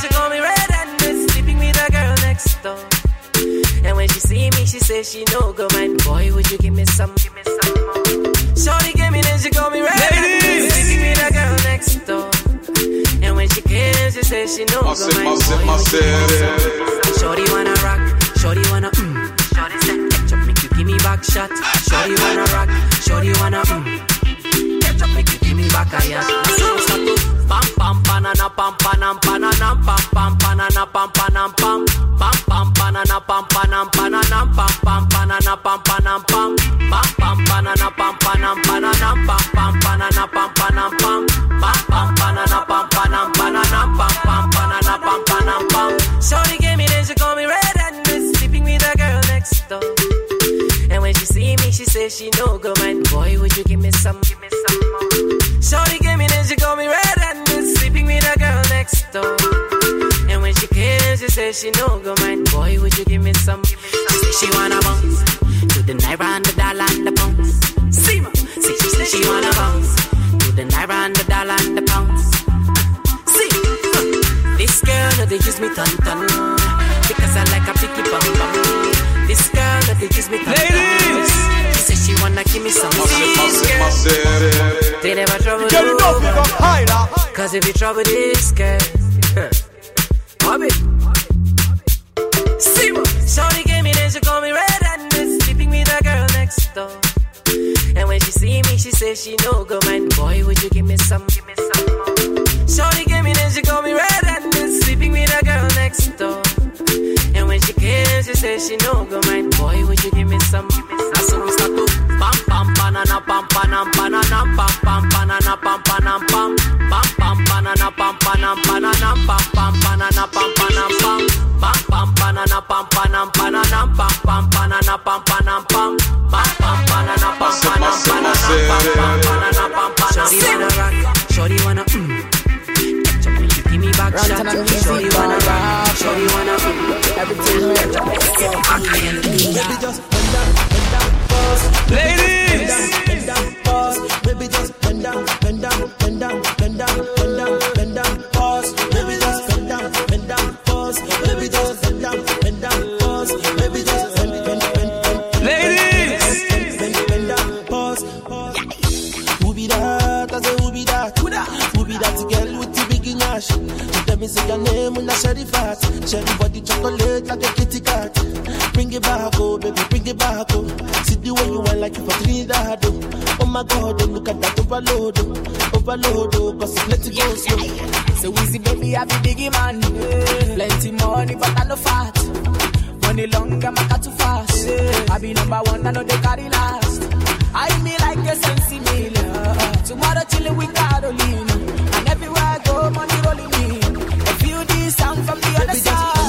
she called me red-handed, sleeping with a girl next door. And when she see me, she says she no go mind. Boy, would you give me some? Give me some more. Shorty came in and she called me red-handed, sleeping with a girl next door. And when she came, she says she no go Massive, mind. massive, Boy, would you give me massive. some? Shorty wanna rock, shorty wanna mm. Shorty said, ketchup make you give me back shot. Shorty wanna rock, shorty wanna mm. To pam pam banana pam panam pananam pam pam banana pam panam pam pam pam banana pam panam pananam pam pam banana pam panam pam pam pam banana pam Cause if you trouble this girl. See what? Shorty came in and she called me red and sleeping with a girl next door. And when she see me, she says she no go mind. Boy, would you give me some? Give me some more. Shorty came in and she called me red and sleeping with a girl next door. And when she came, she says she no go mind. Boy, would you give me some? Give me some. So we start to Everything Baby, just bend down, bend down. Ladies! Bend down, pause. Baby, just bend down, bend down, bend down, bend down, bend down, bend down. Baby, just bend down, bend down. Baby, just bend down, bend down. Baby, just bend, bend, bend, bend. Ladies! Bend, bend, bend down. Who be that? I say who be that? Who be that nash? She tell me say your name when I share the fat. Share the body chocolate like a kitty cat. Bring it back, oh baby, bring it back, oh. See the way you want like you for Trinidad, oh. Oh my God, oh, look at that overload, oh. Overload, oh, cause it's it go slow. So easy, baby, I be biggie man. Plenty money, but I no fat. Money long, I'm a too fast. I be number one, I know they carry last. I me like a sensi meal. Tomorrow chillin' with Carolina. dance.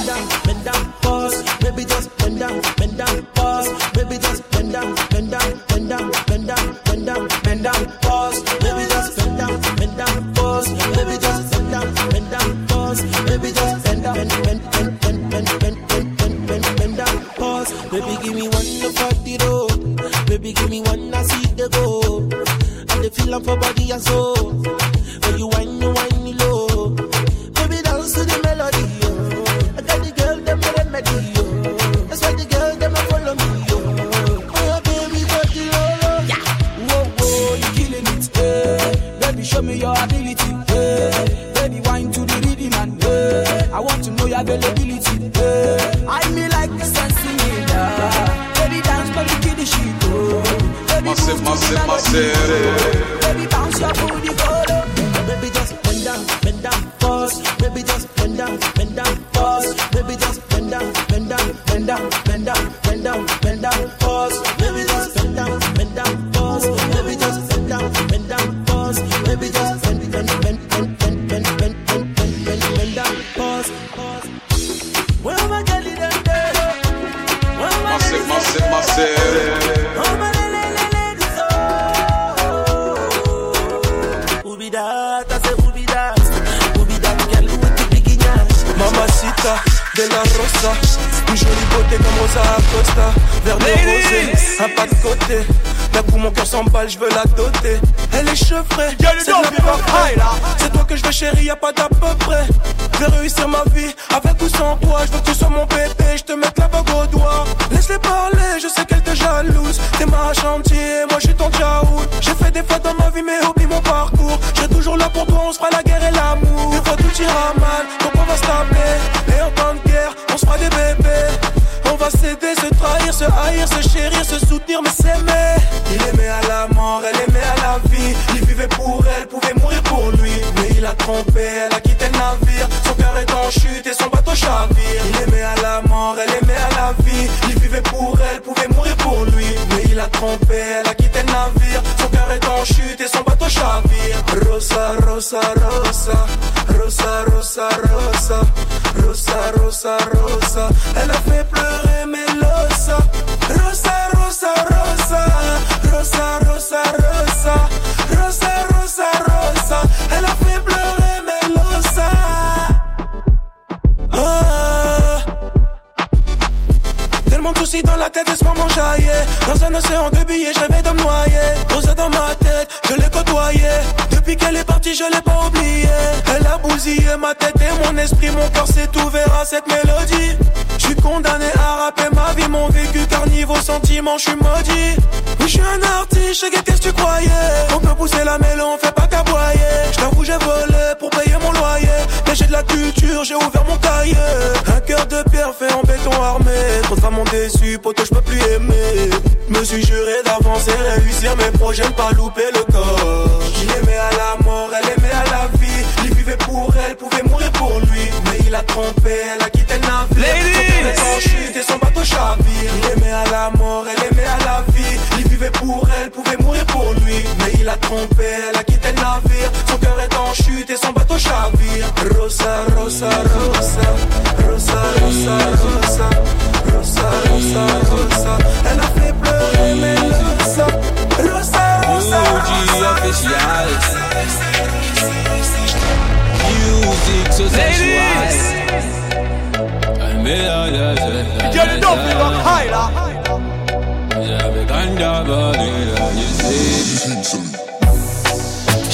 Baby, show me your ability. Hey. Baby, wine to the rhythm and hey. I want to know your availability. Hey. I me like sense in Baby, dance, baby, kill the shit. Oh. Baby, Massive, move to massive, melody. massive. Baby, bounce your booty, go. Baby, just bend down, bend down, pause. Baby, just bend down, bend down, pause. Baby, just bend down, bend down, bend down, bend down, bend down, bend down, pause. De la Rosa, Une jolie beauté comme Rosa Acosta. Vers de rosé, un pas de côté. D'un coup mon cœur s'emballe, je veux la doter. Elle est chevrée, c'est C'est toi que je veux chérie, y'a pas d'à peu près. Je vais réussir ma vie avec ou sans toi. Je veux que tu sois mon bébé, je te mette la bague au doigt. Laisse-les parler, je sais qu'elle te jalouse. T'es ma chantier, moi je suis ton tchaout. J'ai fait des fois dans ma vie, mais oublie mon parcours. Je toujours là pour toi, on se fera la guerre Il aimait à la mort, elle aimait à la vie. Il vivait pour elle, pouvait mourir pour lui. Mais il a trompé, elle a quitté le navire. Son cœur est en chute et son bateau chavire. Il aimait à la mort, elle aimait à la vie. Il vivait pour elle, pouvait mourir pour lui. Mais il a trompé, elle a quitté le navire. Son cœur est en chute et son bateau chavire. Rosa, rosa, rosa. Rosa, rosa, rosa. Rosa, rosa, rosa. Elle a fait pleurer Melosa. Dans la tête moment jaillit Dans un océan de billets, je rêvais de me noyer Rosa dans ma tête, je l'ai côtoyé. Depuis qu'elle est partie, je l'ai pas oublié. Elle a bousillé ma tête et mon esprit Mon cœur s'est ouvert à cette mélodie. Je suis condamné à rapper ma vie Mon vécu car niveau sentiment, je suis maudit. Oui, je suis un artiste, qu'est-ce que tu croyais. On peut pousser la mêlée, on fait pas qu'aboyer Je t'avoue, j'ai volé pour payer mon loyer. Mais j'ai de la culture, j'ai ouvert mon cahier. Un cœur de pierre fait béton armé Trop de femmes ont déçu, poteau, je peux plus aimer. Me suis juré d'avancer, réussir mes projets, ne pas louper le corps. Il aimait à la mort, elle aimait à la vie. Il vivait pour elle, pouvait mourir pour lui. Mais il a trompé, elle a quitté le navire. Son cœur est en chute et son bateau chavire. Il aimait à la mort, elle aimait à la vie. Il vivait pour elle, pouvait mourir pour lui. Mais il a trompé, elle a quitté le navire. Son cœur est en chute et son bateau chavire. Rosa, rosa, rosa Music so sensual. Get it up, you rock high, la.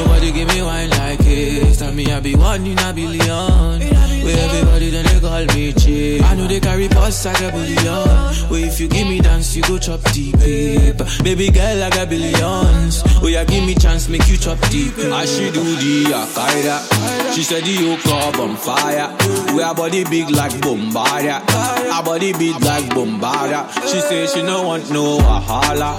A million. Nobody give me wine like this. Tell me I be one in a billion. Where everybody then they call me chick. I know they carry posts like a billion. Where if you give me dance, you go chop deep. Baby girl, I got billions. Oh yeah, give me chance, make you chop deep. I she do the Akaida. She said the yoke up on fire. We her body big like Bombardia. Her body big like Bombardia. She say she no want no wahala.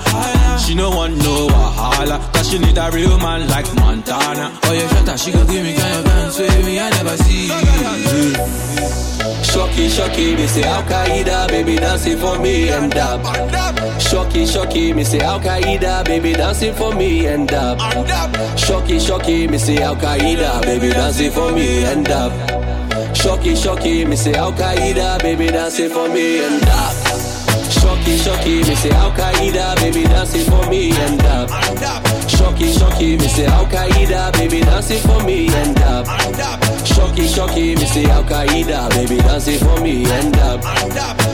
She no want no wahala. Cause she need a real man like Montana. Oh yeah, shut up, she go give me kind of dance with me, I never see. Shocky, shocky, me say Al Qaeda, baby dancing for me and up. Shocky, shocky, me say Al Qaeda, baby dancing for me and up. Shocky, shocky, me say Al Qaeda, baby dancing for me and up. Shocky, shocky, me say Al Qaeda, baby dancing for me and up. Shocky, shocky, me say Al Qaeda, baby dancing for me and up. Shocky, shocky, me say Al Qaeda, baby dancing for me and up. Shocky, shocky, me say Al Qaeda, baby dancing for me and up.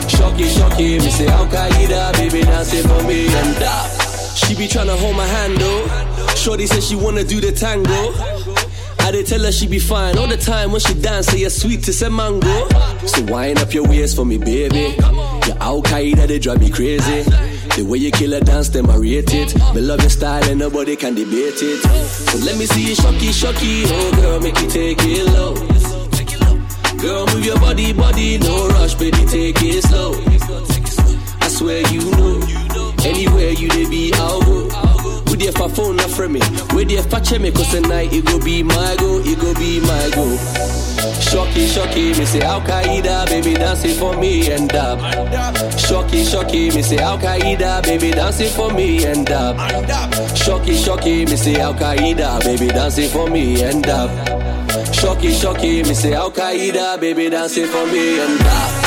Shocky, shocky, me say Al Qaeda, baby dancing for me and up. She be tryna hold my hand though. Shorty said she wanna do the tango. I did tell her she be fine all the time when she dance, say you're sweet to say mango. So wind up your waist for me, baby. Your Al Qaeda, they drive me crazy. The way you kill a dance, them I rate it. Me love your style and nobody can debate it. So let me see you shocky, shocky. Oh girl, make it take it low. Girl, move your body, body, no rush, baby, take it slow. I swear you know. Anywhere you they be, I'll your my phone not from me. With the fetch me, cause tonight it go be my go, it go be my go. Shocky, shocky, me say Al Qaeda, baby dancing for me and dab. Shocky, shocky, me say Al Qaeda, baby dancing for me and dab. Shocky, shocky, me say Al Qaeda, baby dancing for me and dab. Shocky, shocky, me say Al Qaeda, baby dancing for me and dab.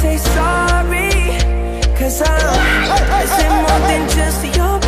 say sorry? Cause I'm missing more than just your